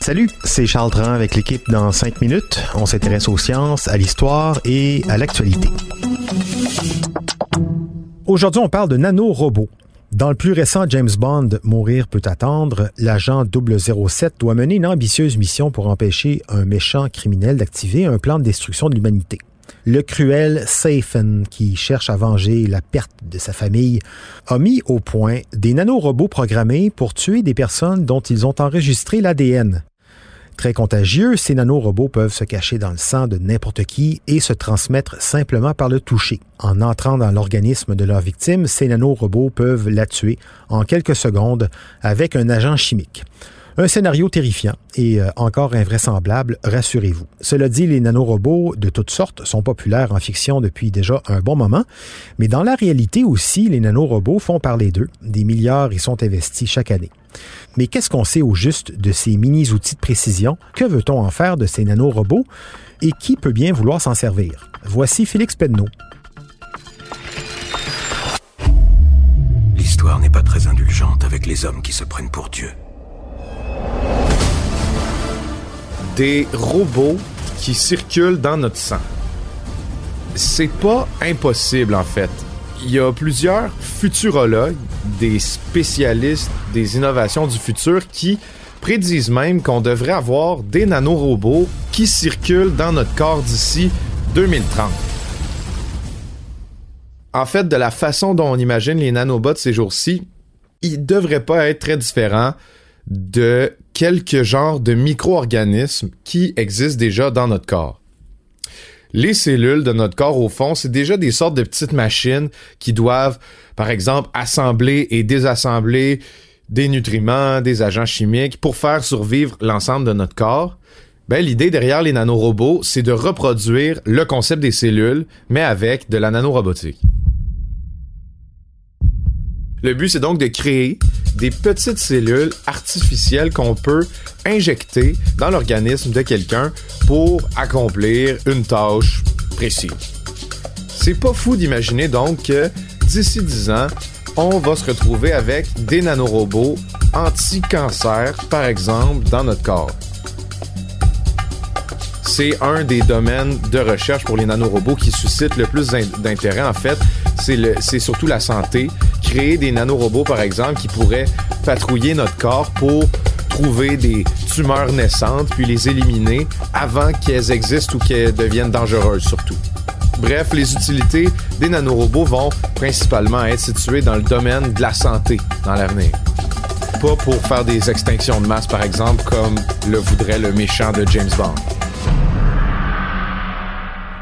Salut, c'est Charles Dran avec l'équipe dans 5 minutes. On s'intéresse aux sciences, à l'histoire et à l'actualité. Aujourd'hui, on parle de nanorobots. Dans le plus récent James Bond, Mourir peut attendre, l'agent 007 doit mener une ambitieuse mission pour empêcher un méchant criminel d'activer un plan de destruction de l'humanité. Le cruel Safen, qui cherche à venger la perte de sa famille, a mis au point des nanorobots programmés pour tuer des personnes dont ils ont enregistré l'ADN. Très contagieux, ces nanorobots peuvent se cacher dans le sang de n'importe qui et se transmettre simplement par le toucher. En entrant dans l'organisme de leur victime, ces nanorobots peuvent la tuer en quelques secondes avec un agent chimique. Un scénario terrifiant et euh, encore invraisemblable, rassurez-vous. Cela dit, les nanorobots de toutes sortes sont populaires en fiction depuis déjà un bon moment, mais dans la réalité aussi, les nanorobots font parler d'eux. Des milliards y sont investis chaque année. Mais qu'est-ce qu'on sait au juste de ces mini-outils de précision? Que veut-on en faire de ces nanorobots? Et qui peut bien vouloir s'en servir? Voici Félix Penneau. L'histoire n'est pas très indulgente avec les hommes qui se prennent pour Dieu. Des robots qui circulent dans notre sang. C'est pas impossible en fait. Il y a plusieurs futurologues, des spécialistes des innovations du futur qui prédisent même qu'on devrait avoir des nanorobots qui circulent dans notre corps d'ici 2030. En fait, de la façon dont on imagine les nanobots ces jours-ci, ils devraient pas être très différents de quelques genres de micro-organismes qui existent déjà dans notre corps. Les cellules de notre corps, au fond, c'est déjà des sortes de petites machines qui doivent, par exemple, assembler et désassembler des nutriments, des agents chimiques pour faire survivre l'ensemble de notre corps. Ben, l'idée derrière les nanorobots, c'est de reproduire le concept des cellules, mais avec de la nanorobotique. Le but, c'est donc de créer des petites cellules artificielles qu'on peut injecter dans l'organisme de quelqu'un pour accomplir une tâche précise. C'est pas fou d'imaginer donc que d'ici 10 ans, on va se retrouver avec des nanorobots anti-cancer, par exemple, dans notre corps. C'est un des domaines de recherche pour les nanorobots qui suscite le plus d'intérêt. En fait, c'est surtout la santé créer des nanorobots, par exemple, qui pourraient patrouiller notre corps pour trouver des tumeurs naissantes, puis les éliminer avant qu'elles existent ou qu'elles deviennent dangereuses surtout. Bref, les utilités des nanorobots vont principalement être situées dans le domaine de la santé dans l'avenir. Pas pour faire des extinctions de masse, par exemple, comme le voudrait le méchant de James Bond.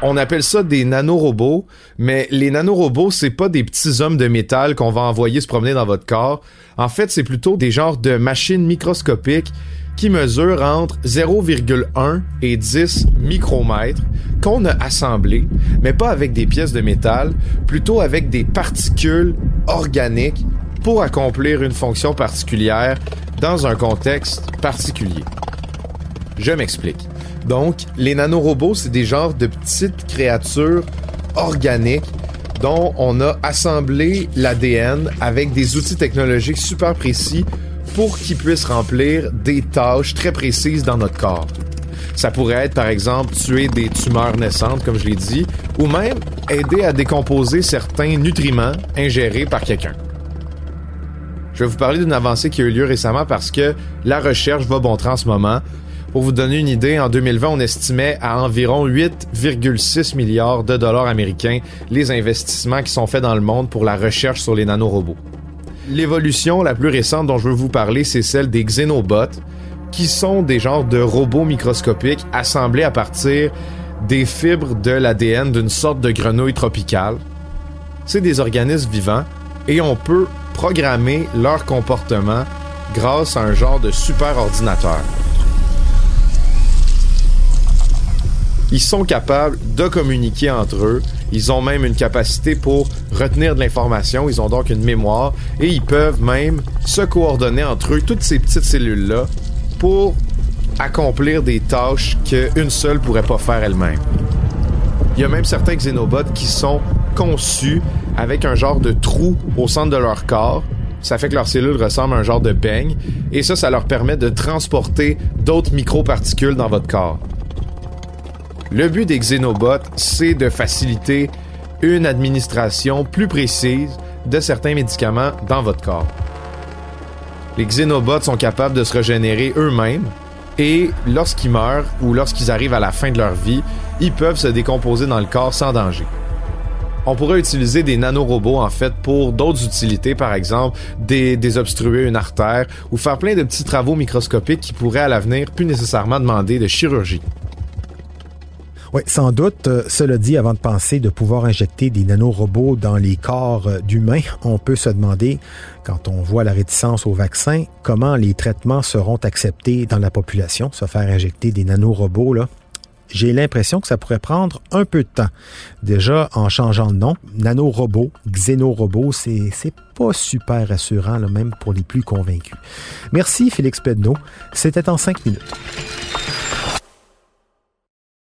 On appelle ça des nanorobots, mais les nanorobots, c'est pas des petits hommes de métal qu'on va envoyer se promener dans votre corps. En fait, c'est plutôt des genres de machines microscopiques qui mesurent entre 0,1 et 10 micromètres qu'on a assemblés, mais pas avec des pièces de métal, plutôt avec des particules organiques pour accomplir une fonction particulière dans un contexte particulier. Je m'explique. Donc, les nanorobots, c'est des genres de petites créatures organiques dont on a assemblé l'ADN avec des outils technologiques super précis pour qu'ils puissent remplir des tâches très précises dans notre corps. Ça pourrait être, par exemple, tuer des tumeurs naissantes, comme je l'ai dit, ou même aider à décomposer certains nutriments ingérés par quelqu'un. Je vais vous parler d'une avancée qui a eu lieu récemment parce que la recherche va bon train en ce moment. Pour vous donner une idée, en 2020, on estimait à environ 8,6 milliards de dollars américains les investissements qui sont faits dans le monde pour la recherche sur les nanorobots. L'évolution la plus récente dont je veux vous parler, c'est celle des xénobots, qui sont des genres de robots microscopiques assemblés à partir des fibres de l'ADN d'une sorte de grenouille tropicale. C'est des organismes vivants et on peut programmer leur comportement grâce à un genre de super Ils sont capables de communiquer entre eux. Ils ont même une capacité pour retenir de l'information. Ils ont donc une mémoire et ils peuvent même se coordonner entre eux, toutes ces petites cellules-là, pour accomplir des tâches qu'une seule pourrait pas faire elle-même. Il y a même certains xénobots qui sont conçus avec un genre de trou au centre de leur corps. Ça fait que leurs cellules ressemblent à un genre de beigne et ça, ça leur permet de transporter d'autres microparticules dans votre corps. Le but des xénobots, c'est de faciliter une administration plus précise de certains médicaments dans votre corps. Les xénobots sont capables de se régénérer eux-mêmes et lorsqu'ils meurent ou lorsqu'ils arrivent à la fin de leur vie, ils peuvent se décomposer dans le corps sans danger. On pourrait utiliser des nanorobots en fait pour d'autres utilités, par exemple désobstruer une artère ou faire plein de petits travaux microscopiques qui pourraient à l'avenir plus nécessairement demander de chirurgie. Oui, sans doute. Euh, cela dit, avant de penser de pouvoir injecter des nanorobots dans les corps euh, d'humains, on peut se demander, quand on voit la réticence au vaccin, comment les traitements seront acceptés dans la population. Se faire injecter des nanorobots, là, j'ai l'impression que ça pourrait prendre un peu de temps. Déjà, en changeant de nom, nanorobot, xénorobot, c'est, c'est pas super rassurant, là, même pour les plus convaincus. Merci, Félix Pedneau. C'était en cinq minutes.